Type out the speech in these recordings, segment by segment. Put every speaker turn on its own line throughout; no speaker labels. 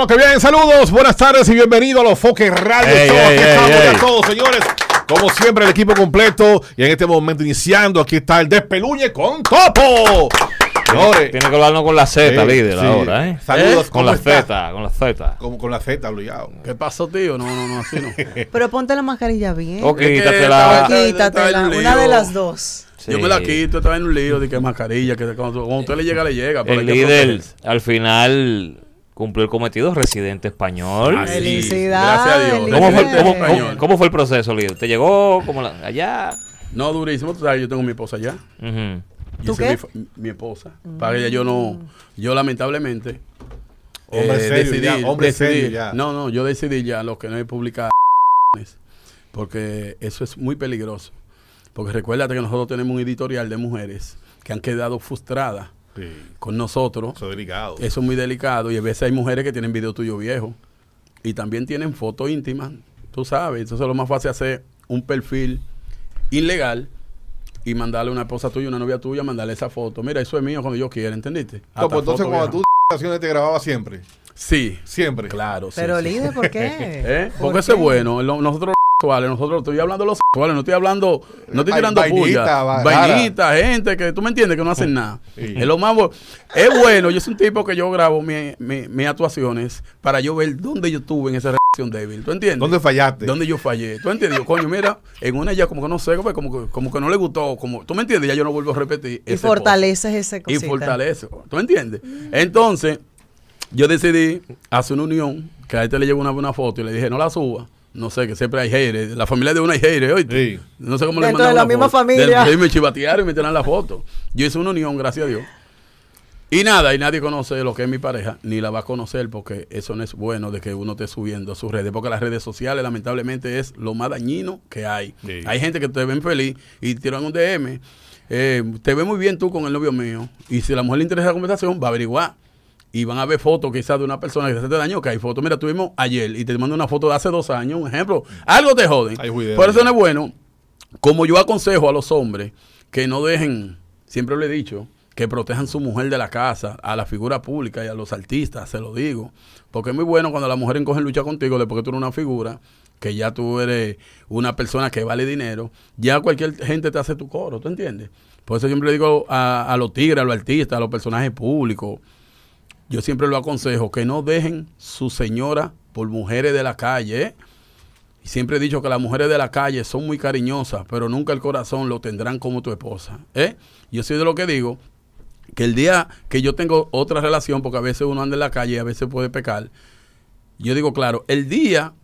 lo que vienen. Saludos, buenas tardes y bienvenido a los Foques Radio
Ey,
Show.
ey,
Aquí
ey,
estamos
ey.
ya todos, señores. Como siempre, el equipo completo. Y en este momento iniciando, aquí está el despeluñe con Topo. Señores,
Tiene que hablarnos con la Z,
Sí,
líder,
sí.
ahora, ¿eh?
Saludos,
Con
¿cómo
la? Z, con la Z.
como con la Z obligado.
¿Qué pasó, tío? No, no, no, así no.
Pero ponte la mascarilla bien.
Que
quítatela.
estaba-
Quítatela, una de las dos.
Sí.
Yo me la quito, estaba en un lío de que mascarilla, que cuando, cuando usted le llega, le llega. pero
El líder, al final, cumplió el cometido, residente español.
Ah, sí.
Felicidades,
Gracias a Dios.
¿Cómo fue,
Residente
cómo-
español.
cómo- cómo fue el proceso, líder? ¿Te llegó como la- allá?
No, durísimo. Tú sabes, yo tengo mi esposa allá. Y
¿Tú qué?
Mi, fa- mi esposa. Para ella yo no, yo lamentablemente
Hombre
eh,
serio
decidí,
ya, hombre
decidí-
serio ya.
No, no, yo decidí ya lo que no es publicar porque eso es muy peligroso. Porque recuérdate que nosotros tenemos un editorial de mujeres que han quedado frustradas
Sí,
con nosotros.
eso es delicado.
Eso es muy delicado y a veces hay mujeres que tienen video tuyo viejo y también tienen fotos íntimas, tú sabes. Entonces lo más fácil es hacer un perfil ilegal y mandarle a una esposa tuya, una novia tuya, mandarle esa foto. Mira, eso es mío cuando yo quiera, ¿entendiste? Hasta
Topo, entonces, cuando
vieja.
tú canciones te grababa siempre.
Sí,
Siempre.
claro. sí,
Pero
sí.
líder, ¿por qué?
¿Eh?
¿Por
Porque eso es bueno. Lo- Nosotros sexuales, nosotros estoy hablando de los sexuales, no estoy hablando, no estoy tirando
vainita,
puya.
va-
Vainita, gente que tú me entiendes que no hacen nada.
Sí.
Es lo más Es bueno, yo soy un tipo que yo grabo mi- mi- mis actuaciones para yo ver dónde yo estuve en esa relación débil. ¿Tú entiendes?
¿Dónde fallaste?
¿Dónde yo fallé? ¿Tú entiendes? Yo, coño, mira, en una ya como que no sé, como que, como que no le gustó, como, ¿tú me entiendes? Ya yo no vuelvo a repetir.
Y
ese
fortaleces ese
post. Y
cosita.
fortalece. ¿Tú entiendes? Entonces, yo decidí hacer una unión, que a este le llegó una, una foto y le dije, no la suba. No sé, que siempre hay haters. La familia de una hay haters.
Sí.
No sé cómo le mandaron
de la misma
foto.
familia.
Del- y me chivatearon y me tiraron la foto. Yo hice una unión, gracias a Dios. Y nada, y nadie conoce lo que es mi pareja, ni la va a conocer porque eso no es bueno de que uno esté subiendo a sus redes, porque las redes sociales lamentablemente es lo más dañino que hay.
Sí.
Hay gente que te ven feliz y tiran un DM, eh, te ve muy bien tú con el novio mío, y si a la mujer le interesa la conversación, va a averiguar. Y van a ver fotos quizás de una persona que se te dañó, que hay fotos. Mira, tuvimos ayer y te mando una foto de hace dos años, un ejemplo. Algo te joden. Por eso no es bueno como yo aconsejo a los hombres que no dejen, siempre lo he dicho, que protejan su mujer de la casa, a la figura pública y a los artistas, se lo digo. Porque es muy bueno cuando la mujer encoge lucha contigo después que tú eres una figura, que ya tú eres una persona que vale dinero, ya cualquier gente te hace tu coro, ¿tú entiendes? Por eso siempre le digo a, a los tigres, a los artistas, a los personajes públicos, yo siempre lo aconsejo que no dejen su señora por mujeres de la calle, ¿eh? Siempre he dicho que las mujeres de la calle son muy cariñosas, pero nunca el corazón lo tendrán como tu esposa. ¿eh? Yo soy de lo que digo, que el día que yo tengo otra relación, porque a veces uno anda en la calle y a veces puede pecar, yo digo, claro, el día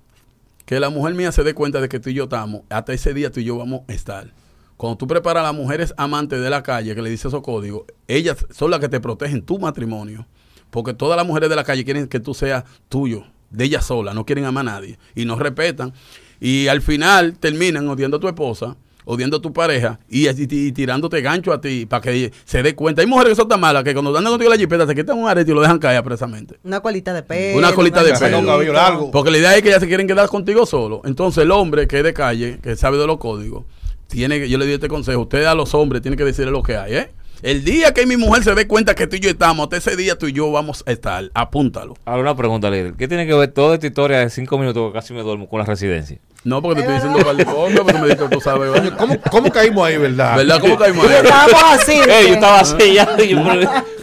que la mujer mía se dé cuenta de que tú y yo estamos, hasta ese día tú y yo vamos a estar. Cuando tú preparas a las mujeres amantes de la calle, que le dices esos códigos, ellas son las que te protegen tu matrimonio. Porque todas las mujeres de la calle quieren que tú seas tuyo, de ellas sola, no quieren amar a nadie y no respetan. Y al final terminan odiando a tu esposa, odiando a tu pareja y, y- y tirándote gancho a ti para que se dé cuenta. Hay mujeres que son tan malas que cuando andan contigo en la jipeta se quitan un arete y lo dejan caer apresamente.
Una colita de pelo.
Una colita de pelo.
cabello largo.
Porque la idea es que ya se quieren quedar contigo solo. Entonces el hombre que es de calle, que sabe de los códigos, tiene que, yo le di este consejo, usted a los hombres tiene que decirle lo que hay, ¿eh? El día que mi mujer se dé cuenta que tú y yo estamos, ese día tú y yo vamos a estar. Apúntalo.
Ahora una pregunta, líder. ¿Qué tiene que ver toda esta historia de cinco minutos que casi me duermo con la residencia?
No, porque te estoy diciendo par de cosas, pero me dices, tú sabes, ¿verdad?
¿Cómo, ¿Cómo caímos ahí, verdad?
¿Verdad? ¿Cómo caímos ahí?
Estábamos así.
Yo estaba así ya, yo-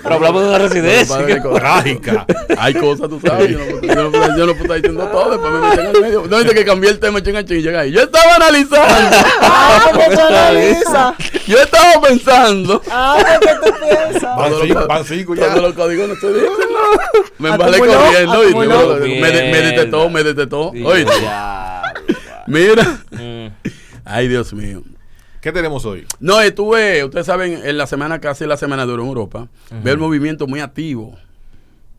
pero, hablamos de una residencia.
Co-
Trágica.
Hay cosas, tú sabes. Yo no, yo no, puedo- yo no puedo estar diciendo todo, después me meten en el medio. No dice que cambié el tema, chinga, chinga, y llega ahí. Yo estaba analizando.
Ah, porque tú analizas.
Yo estaba pensando.
Ah, porque tú piensas.
Van cinco,
los-
van cinco ya.
Todos los códigos no se dicen, no. Me embalé
Acumuló,
corriendo y
acumuló.
me, me, me detetó, me.
Sí,
Oíste,
ya,
mira.
Mm.
Ay, Dios mío.
¿Qué tenemos hoy?
No, estuve, ustedes saben, en la semana, casi la semana de en Europa, veo el movimiento muy activo.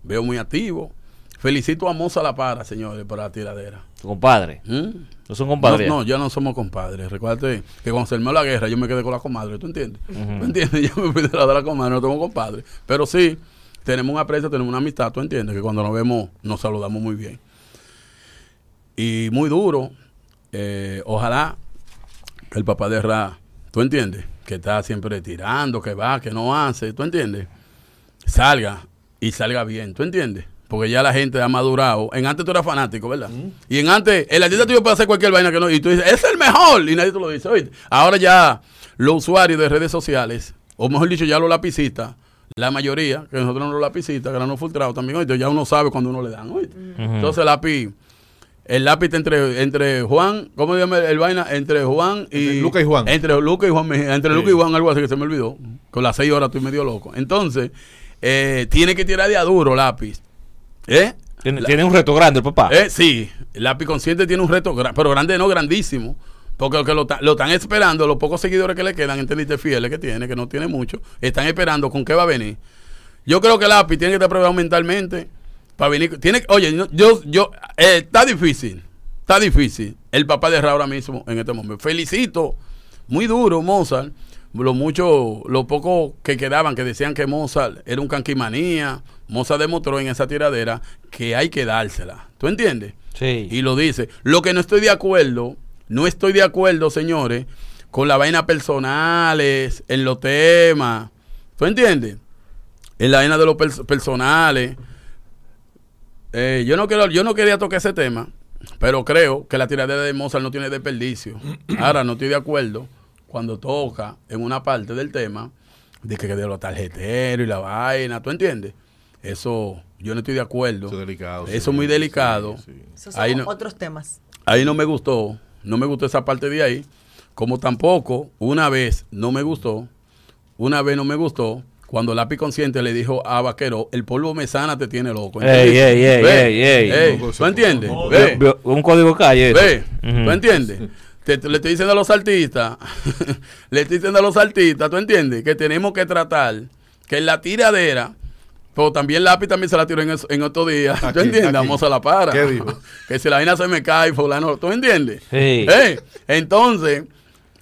Veo muy activo. Felicito a Moza La Para, señores, por la tiradera.
Tu compadre.
¿Mm?
No son compadres.
No, no, ya no somos compadres. Recuerda que cuando se armó la guerra yo me quedé con la comadre, ¿tú entiendes? ¿Tú entiendes? Yo me fui de la de la comadre, no tengo compadre. Pero sí, tenemos un aprecio, tenemos una amistad, ¿tú entiendes? Que cuando nos vemos nos saludamos muy bien. Y muy duro. Eh, ojalá el papá de Ra, ¿tú entiendes? Que está siempre tirando, que va, que no hace, ¿tú entiendes? Salga y salga bien, ¿tú entiendes? porque ya la gente ha madurado. En antes tú eras fanático, ¿verdad? Y en antes, el artista tuyo puede hacer cualquier vaina que no, y tú dices, es el mejor, y nadie te lo dice, oíste. Ahora ya los usuarios de redes sociales, o mejor dicho, ya los lapicistas, la mayoría, que nosotros no los lapicistas, que eran los filtrados también, oíste, ya uno sabe cuando uno le dan, oíste. Entonces el lápiz, el lápiz entre, entre Juan, ¿cómo se llama el vaina? Entre Juan y...
Entre Luca y Juan.
Entre Luca y Juan entre
Sí.
Luca y Juan, algo así que se me olvidó. Con las seis horas estoy medio loco. Entonces, eh, tiene que tirar de a duro lápiz. ¿Eh?
Tiene,
La-
tiene un reto grande el papá.
eh, sí, el lápiz consciente tiene un reto, pero grande no, grandísimo. Porque lo que lo están esperando, los pocos seguidores que le quedan, entendiste, fieles que tiene, que no tiene mucho, están esperando con qué va a venir. Yo creo que el lápiz tiene que estar preparado mentalmente para venir. Tiene, oye, yo, yo, eh, está difícil, está difícil. El papá de Ra ahora mismo en este momento. Felicito, muy duro Mozart. Lo mucho, lo poco que quedaban que decían que Mozart era un canquimanía. Mozart demostró en esa tiradera que hay que dársela. ¿Tú entiendes?
Sí.
Y lo dice. Lo que no estoy de acuerdo, no estoy de acuerdo, señores, con la vaina personales, en los temas. ¿Tú entiendes? En la vaina de los pers- personales. Eh, yo, no quiero, yo no quería tocar ese tema, pero creo que la tiradera de Mozart no tiene desperdicio. Ahora no estoy de acuerdo cuando toca en una parte del tema de que de los tarjeteros y la vaina. ¿Tú entiendes? Eso yo no estoy de acuerdo.
Eso es delicado.
Eso
sí,
muy delicado.
sí.
Esos
Ahí
son
no-
otros temas.
Ahí no me gustó, no me gustó esa parte de ahí. Como tampoco, una vez no me gustó, una vez no me gustó, cuando Lápiz Consciente le dijo a Vaquero, el polvo mesana te tiene loco.
Ey,
¿entendiste?
ey, ey,
Ve,
ey, ey.
ey,
No,
¿Tú entiendes?
un código calle.
ve. ¿tú entiendes? Te- te- le estoy diciendo a los artistas, le estoy diciendo a los artistas, ¿tú entiendes? Que tenemos que tratar que en la tiradera, pero también Lápiz también se la tiró en, otro día. ¿Tú
Aquí,
entiendes?
aquí.
Vamos a la para.
¿Qué dijo?
que si la vaina se me cae, fulano, ¿tú entiendes?
Sí.
Eh, Entonces,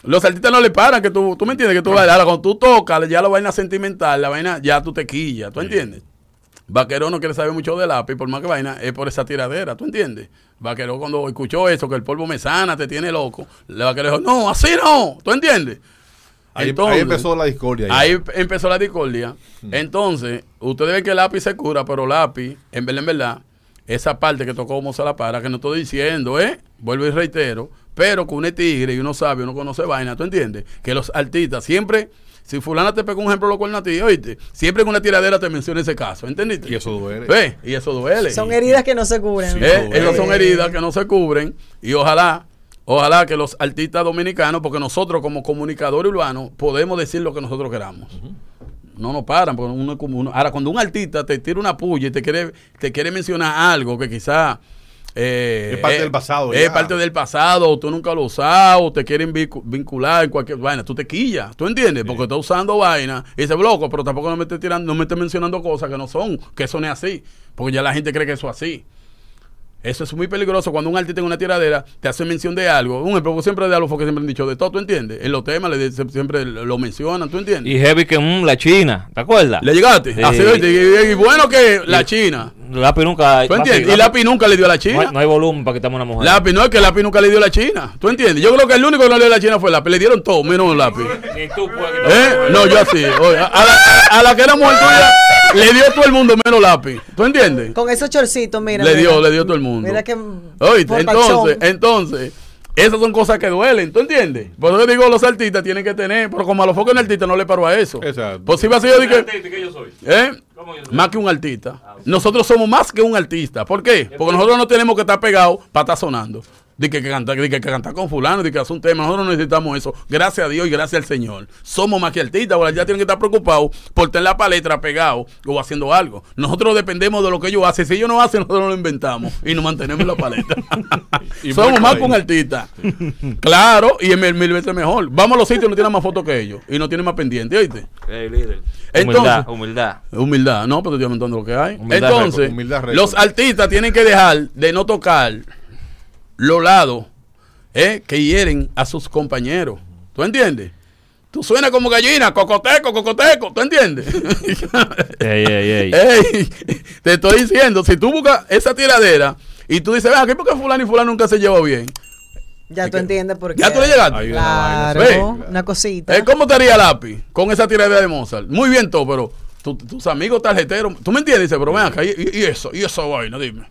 los artistas no le paran, que tú, tú me entiendes, que tú bailas. Ahora, cuando tú tocas, ya la vaina sentimental, la vaina, ya tú te quillas, ¿tú entiendes? Vaquero no quiere saber mucho de lápiz, por más que vaina, es por esa tiradera, ¿tú entiendes? Vaquero cuando escuchó eso, que el polvo me sana, te tiene loco, le vaquero dijo, no, así no, ¿tú entiendes?
Ahí,
Entonces-
ahí empezó la discordia. ya.
Ahí empezó la discordia. Entonces, ustedes ven que el lápiz se cura, pero lápiz, en verdad, en verdad, esa parte que tocó Moza la para, que no estoy diciendo, ¿eh? Vuelvo y reitero, pero que uno es tigre y uno sabe, uno conoce vaina, ¿tú entiendes? Que los artistas siempre, si fulana te pega un ejemplo, lo cual a ti, oíste, siempre en una tiradera te menciona ese caso, ¿entendiste?
Y eso duele.
Ve, y eso duele.
Son heridas que no se cubren.
Sí.
Eh, esas son heridas que no se cubren y ojalá, ojalá que los artistas dominicanos, porque nosotros como comunicadores urbanos podemos decir lo que nosotros queramos. No nos paran, porque uno es como uno. Ahora, cuando un artista te tira una puya y te quiere, te quiere mencionar algo que quizá eh,
Es parte del pasado,
Es parte del pasado, tú nunca lo has usado, o te quieren vincu- vincular en cualquier vaina. Tú te quillas, ¿tú entiendes? Porque estás usando vaina y se bloco, pero tampoco no me estés tirando, no me estés mencionando cosas que no son, que eso no es así. Porque ya la gente cree que eso es así. Eso es muy peligroso cuando un artista en una tiradera te hace mención de algo. Un ejemplo, siempre de algo porque siempre han dicho de todo, ¿tú entiendes? En los temas le siempre lo mencionan, ¿tú entiendes?
Y Heavy que mm, la China, ¿te acuerdas?
¿Le llegaste?
Sí.
Así, y, y bueno que la China.
Lápiz nunca.
¿Tú entiendes?
Lápiz-
Y Lápiz nunca le dio a la
no,
China.
hay, no hay volumen para quitarme una mujer.
Lápiz, no es que Lápiz nunca le dio a la China. ¿Tú entiendes? Yo creo que el único que no le dio a la China fue Lápiz. Le dieron todo, menos un Lápiz.
Ni tú puedes
¿Eh? No, yo así. Oye, a, a la, a la que era mujer tuya, le dio todo el mundo menos Lápiz. ¿Tú entiendes?
Con esos chorcitos, mira.
Le
mira.
dio, le dio todo el mundo.
Mira que.
Oíste, entonces, entonces, esas son cosas que duelen, ¿tú entiendes? Por eso digo, los artistas tienen que tener, pero como a los focos en artista no le paró a eso.
Exacto.
Pues si va a ser yo dije,
que yo soy?
¿eh?
¿Cómo yo soy?
Más que un artista. Nosotros somos más que un artista. ¿Por qué? Porque nosotros no tenemos que estar pegados para estar sonando. De que, que cantar, de que, que cantar con fulano, de que hacer un tema. Nosotros no necesitamos eso. Gracias a Dios y gracias al Señor. Somos más que artistas. Ahora ya tienen que estar preocupados por tener la palestra pegado o haciendo algo. Nosotros dependemos de lo que ellos hacen. Si ellos no hacen, nosotros lo inventamos y nos mantenemos en la palestra.
Y
Somos más que un artista. claro, y es mil, mil veces mejor. Vamos a los sitios, no tienen más fotos que ellos y no tienen más pendiente, ¿oíste?
Líder.
Entonces-
humildad, humildad.
Humildad, no, pero te estoy aumentando lo que hay.
Humildad
Entonces, los artistas tienen que dejar de no tocar los lados eh, que hieren a sus compañeros. ¿Tú entiendes? Tú suenas como gallina, cocoteco, cocoteco, ¿tú entiendes?
Ey, ey, ey.
Ey, te estoy diciendo, si tú buscas esa tiradera y tú dices, ¿qué porque fulano y fulano nunca se llevó bien?
Ya tú entiendes por qué.
¿Ya tú le llegaste?
Claro,
Ve.
una cosita.
Eh, ¿Cómo estaría lápiz con esa tiradera de Mozart? Muy bien todo, pero tu- tus amigos tarjeteros. ¿Tú me entiendes? Dice, pero ven acá, y, y- y eso, y esa vaina, dime.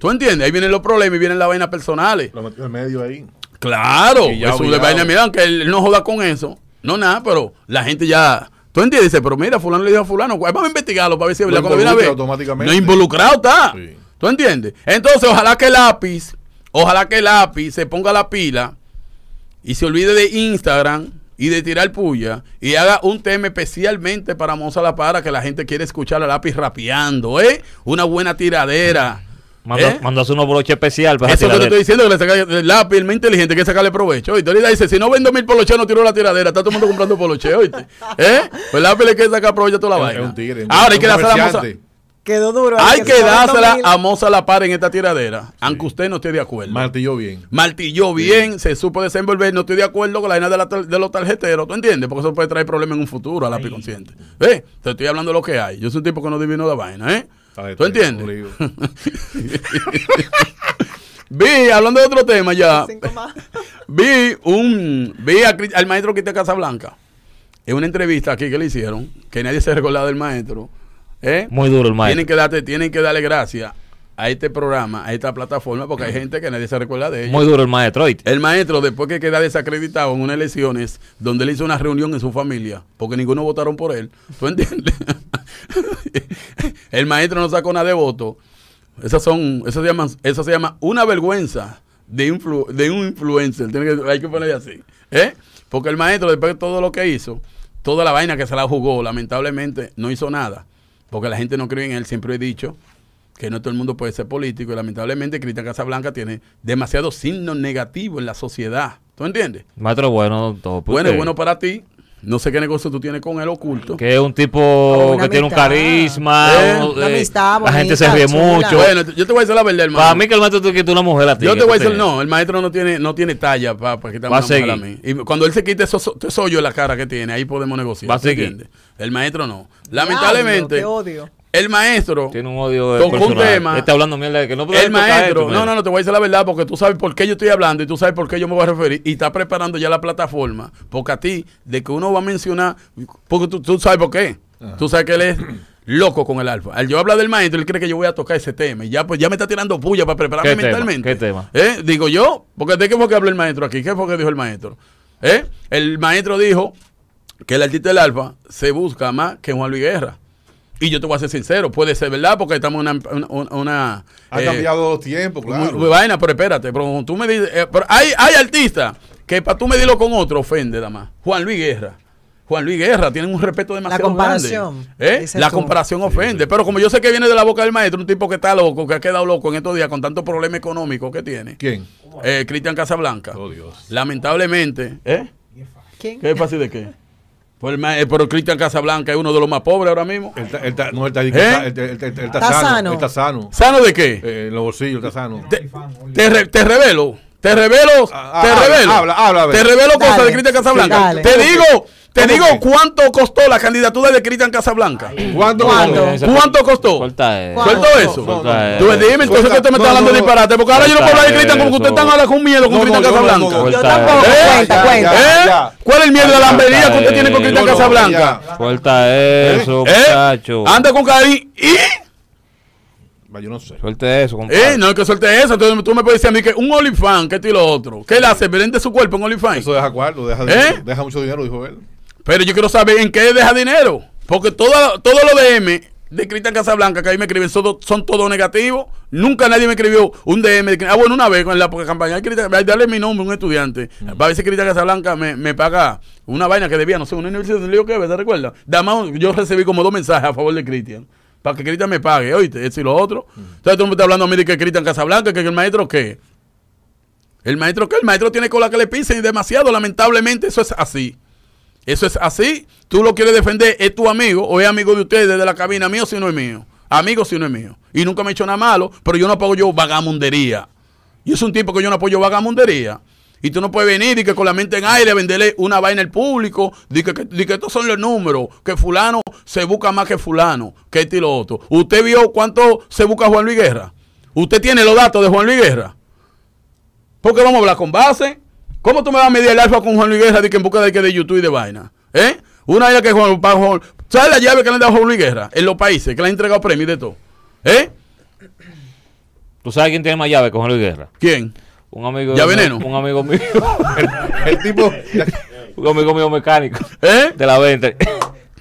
¿Tú entiendes? Ahí vienen los problemas y vienen las vainas personales.
Lo metió en medio ahí.
Claro,
Y ya,
eso de vaina, mira, aunque él no joda con eso. No, nada, pero la gente ya. ¿Tú entiendes? Dice, pero mira, fulano le dijo a fulano, vamos a investigarlo para ver si es verdad. Cuando viene a ver,
automáticamente.
no involucrado está.
Sí.
¿Tú entiendes? Entonces, ojalá que el lápiz, ojalá que el lápiz se ponga la pila y se olvide de Instagram y de tirar puya y haga un tema especialmente para Moza La Para que la gente quiere escuchar al lápiz rapeando, ¿eh? Una buena tiradera.
Manda,
¿eh?
manda unos broches especial para
Eso que te estoy diciendo, que le saca el lápiz, el más inteligente, que sacarle provecho. Y ahorita dice, si no vendo mil poloches, no tiro la tiradera. Está todo el mundo comprando poloche, oíste. ¿Eh? Pues el lápiz le quiere sacar provecho a toda la vaina.
tigre.
Ahora hay que dársela a Moza.
Quedó duro.
Hay que
dando
dársela a Moza La Para en esta tiradera. Aunque usted no esté de acuerdo.
Martilló bien.
Martilló bien, se supo desenvolver. No estoy de acuerdo con la vaina de, la de los tarjeteros. ¿Tú entiendes? Porque eso puede traer problemas en un futuro a lápiz consciente. ¿Ves? Te estoy hablando de lo que hay. Yo soy un tipo que no divino de vaina, ¿eh? ¿Tú entiendes? Vi, hablando de otro tema ya. Vi un vi a al maestro Cristian Casablanca en una entrevista aquí que le hicieron, que nadie se recordaba del maestro. ¿eh?
Muy duro el
Tienen
maestro.
que, darte, tienen que darle gracias a este programa, a esta plataforma, porque hay gente que nadie se recuerda de ella.
Muy duro el maestro, ¿oíste?
El maestro, después que queda desacreditado en unas elecciones donde él hizo una reunión en su familia, porque ninguno votaron por él, ¿tú entiendes? el maestro no sacó nada de voto. Esas son, eso se llama, eso se llama una vergüenza de, influ- de un influencer. Tiene que- hay que ponerle así. ¿eh? Porque el maestro, después de todo lo que hizo, toda la vaina que se la jugó, lamentablemente, no hizo nada. Porque la gente no cree en él. Siempre he dicho que no todo el mundo puede ser político. Y lamentablemente, Cristian Casablanca tiene demasiados signos negativos en la sociedad. ¿Tú entiendes?
Maestro bueno, todo.
Bueno, bueno para ti. No sé qué negocio tú tienes con él oculto.
Que es un tipo
Una
que tiene un carisma.
Eh,
una
eh,
amistad
La gente se ríe
chula.
mucho.
Bueno, yo te voy a decir la verdad, hermano.
Para mí que el maestro te quita una mujer a ti.
Yo
que
te voy a
tú
decir, no, el maestro no tiene, no tiene talla para quitarme
Va
mujer a
seguir.
mí. Y cuando él se quite esos esos hoyos en la cara que tiene, ahí podemos negociar.
Va a
¿tú
seguir.
entiendes? El maestro no. Lamentablemente,
qué odio.
El maestro,
Tiene un odio
Tocó un tema.
Está hablando mierda de que no puede
el maestro,
esto,
no, no, no, te voy a decir la verdad porque tú sabes por qué yo estoy hablando y tú sabes por qué yo me voy a referir y está preparando ya la plataforma. Porque a ti, de que uno va a mencionar, porque tú, tú sabes por qué. Tú sabes que él es loco con el alfa. Al yo hablar del maestro, él cree que yo voy a tocar ese tema y ya pues ya me está tirando puya para prepararme
¿Qué tema?
mentalmente.
¿Qué tema?
¿Eh? Digo yo, porque de qué fue que habló el maestro aquí, qué fue que dijo el maestro. ¿Eh? El maestro dijo que el artista del alfa se busca más que Juan Luis Guerra. Y yo te voy a ser sincero, puede ser verdad porque estamos en una, una, una,
Ha
eh,
cambiado los tiempos, claro.
vaina, pero espérate, pero tú me dices, eh, pero hay, hay artistas que para tú medirlo con otro ofende, nada más. Juan Luis Guerra. Juan Luis Guerra tienen un respeto demasiado
comparación,
grande. ¿Eh?
dices
La
tú.
comparación ofende. Pero como yo sé que viene de la boca del maestro, un tipo que está loco, que ha quedado loco en estos días con tanto problema económico que tiene.
¿Quién?
Eh, Cristian Casablanca.
Oh, Dios.
Lamentablemente. ¿Eh?
¿Quién?
¿Qué es fácil de qué? Pues el eh, pero Cristian Casablanca es uno de los más pobres ahora mismo.
Él está- no, él está,
¿Eh?
sano. está sano.
¿Sano de qué?
Eh, en los bolsillos está sano.
te, te, re- te revelo, te revelo,
Ah,
te
habla,
revelo.
habla, habla,
te revelo
Dale.
cosas de Cristian Casablanca. Te digo, te
¿Cómo
digo
que?
cuánto costó la candidatura de Cristian Casablanca.
¿Cuándo?
¿Cuándo?
¿Cuánto costó?
Suelta eso.
¿Cuánto?
Suelta
Tú
eso.
dime, entonces que usted me está
no,
hablando
no, no.
disparate, porque ahora yo no puedo hablar de Cristian como que usted está ahora con miedo con Cristian Casablanca.
no, no.
Yo tampoco.
¿Eh?
cuenta, cuenta.
¿Eh? ¿Cuál es el miedo de la lambería que usted
Eh,
tiene con Cristian Casablanca?
Suelta eso,
¿Eh?
muchacho.
Anda con cariño y...
Yo no sé.
Suelte eso, compadre.
Eh, no es que suelte eso. Entonces tú me puedes decir a mí que un OnlyFans, que esto y lo otro. ¿Qué le hace? ¿Vende su cuerpo en OnlyFans?
Eso deja cuarto, deja,
¿Eh?
deja mucho dinero, dijo él.
Pero yo quiero saber en qué deja dinero. Porque todo, todo lo de M de Cristian Casablanca que ahí me escriben son, son todos negativos. Nunca nadie me escribió un DM. de ah, bueno, una vez con la campaña dale mi nombre a un estudiante. Para ver si Cristian Casablanca me, me paga una vaina que debía, no sé, una universidad de Lío que ¿te recuerdas? Además, yo recibí como dos mensajes a favor de Cristian. Para que Cristian me pague, oíste, eso y lo otro. Entonces tú me estás hablando a mí de que Cristian Casablanca, que el maestro qué. El maestro qué, el maestro tiene cola que le pisen y demasiado, lamentablemente eso es así. Eso es así. Tú lo quieres defender, es tu amigo o es amigo de ustedes desde la cabina, mío si no es mío. Amigo si no es mío. Y nunca me he hecho nada malo, pero yo no apoyo yo vagamundería. Y es un tipo que yo no apoyo vagamundería. Y tú no puedes venir y que con la mente en aire venderle una vaina al público, de que, de que estos son los números, que fulano se busca más que fulano, que este y lo otro. ¿Usted vio cuánto se busca Juan Luis Guerra? ¿Usted tiene los datos de Juan Luis Guerra? Porque vamos a hablar con base. ¿Cómo tú me vas a medir el alfa con Juan Luis Guerra de que en busca de, que de YouTube y de vaina? ¿Eh? Una idea que Juan, Juan- ¿Sabes la llave que le han dado a Juan Luis Guerra en los países que le han entregado premios y de todo? ¿Eh?
¿Tú sabes quién tiene más llave con Juan Luis Guerra?
¿Quién?
Un amigo
¿Ya veneno?
Un amigo mío.
El tipo.
un amigo mío mecánico.
¿Eh?
De la venta.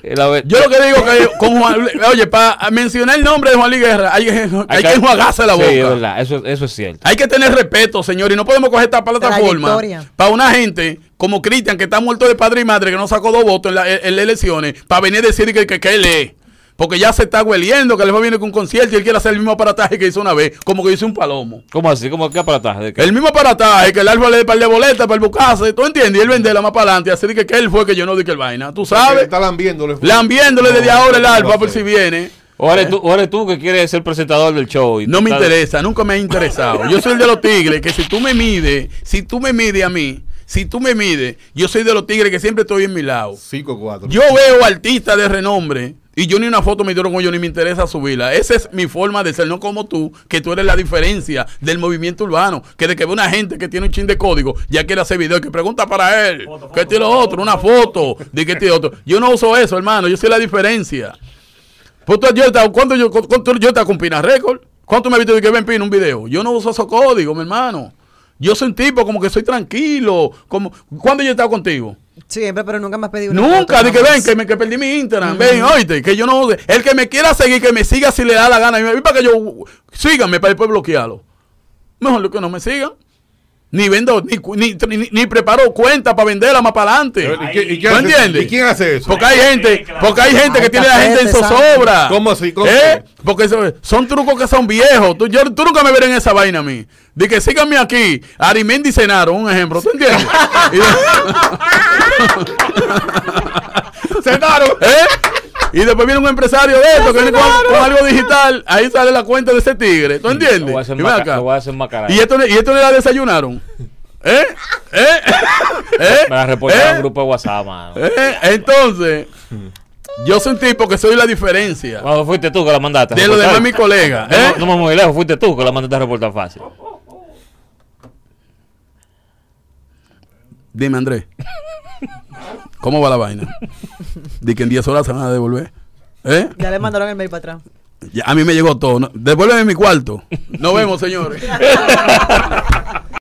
Venta.
Yo lo que digo que con Juan Luis- oye, para mencionar el nombre de Juan Luis Guerra, hay, que- hay que enjuagarse la boca.
Sí, es verdad. Eso, eso es cierto.
Hay que tener respeto, señor, y no podemos coger esta plataforma para una gente como Cristian que está muerto de padre y madre, que no sacó dos votos en, la- en- en las elecciones, para venir a decir que, que, que él es. Porque ya se está hueliendo, que le va a venir con un concierto y él quiere hacer el mismo aparataje que hizo una vez, como que hizo un palomo.
¿Cómo así? ¿Cómo qué aparataje? ¿De qué?
El mismo aparataje, que el árbol le dé par de boletas para el bucase, ¿tú entiendes? Y él vende la más para adelante, así de que, que él fue que yo no di que el vaina. ¿Tú sabes?
Está lambiéndole.
Lambiéndole desde
No,
ahora el
no sé.
por si viene.
¿O eres, tú, o eres tú que quieres ser presentador del show? y
No me interesa, nunca me ha interesado. Yo soy el de los tigres, que si tú me mides, si tú me mides a mí, si tú me mides, yo soy de los tigres que siempre estoy en mi lado.
5-4.
Yo veo artistas de renombre y yo ni una foto me dieron con ellos ni me interesa subirla. Esa es mi forma de ser, no como tú, que tú eres la diferencia del movimiento urbano. Que de que ve una gente que tiene un chin de código, ya quiere hacer video que pregunta para él, que tiene lo otro, una foto, de que tiene otro. Yo no uso eso, hermano, yo soy la diferencia. Pues tú- yo ¿Cuánto yo, cu- cuánto yo con Pina Record? ¿Cuánto me has visto de que ven Pina un video? Yo no uso esos códigos, mi hermano. Yo soy un tipo como que soy tranquilo. Como, ¿Cuándo yo he estado contigo?
Siempre, pero nunca me has pedido una
Nunca, de que ven, que, me, que perdí mi Instagram. Ven, oíste, que yo no. El que me quiera seguir, que me siga si le da la gana. Y para que yo. Síganme para después bloquearlo. Mejor que no me sigan. Ni vendo, ni, cu- ni, ni, ni preparo cuenta para venderla más para adelante.
¿Y qué- y qué
¿Tú
hace-
entiendes?
¿Y quién hace eso?
Porque hay gente, porque hay gente que tiene la gente en zozobra.
¿Cómo así? ¿Cómo
¿Eh?
así?
Porque son trucos que son viejos. Tú, yo, tú nunca me verás en esa vaina a mí. De que síganme aquí. Arimendi Cenaro, un ejemplo. ¿Tú entiendes?
¡Sentaron!
¿Eh? Y después viene un empresario de esto que viene con, con algo digital. Ahí sale la cuenta de ese tigre. ¿Tú entiendes?
Lo voy a hacer
Y acá.
lo voy a hacer.
Y esto, y esto le la desayunaron. ¿Eh? ¿Eh? ¿Eh?
Me la reportaron
¿Eh?
un grupo de WhatsApp, mano.
¿Eh? Entonces, yo soy un tipo que soy la diferencia
Bueno, fuiste tú que la mandaste.
de
reportar.
demás mis colegas.
No,
¿eh?
no, no me muy lejos, fuiste tú que la mandaste a reportar fácil.
Dime, Andrés. ¿Cómo va la vaina? Di que en 10 horas se van a devolver. ¿Eh?
Ya le mandaron el mail para atrás.
Ya, a mí me llegó todo. ¿no? Devuélveme mi cuarto. Nos vemos, señores.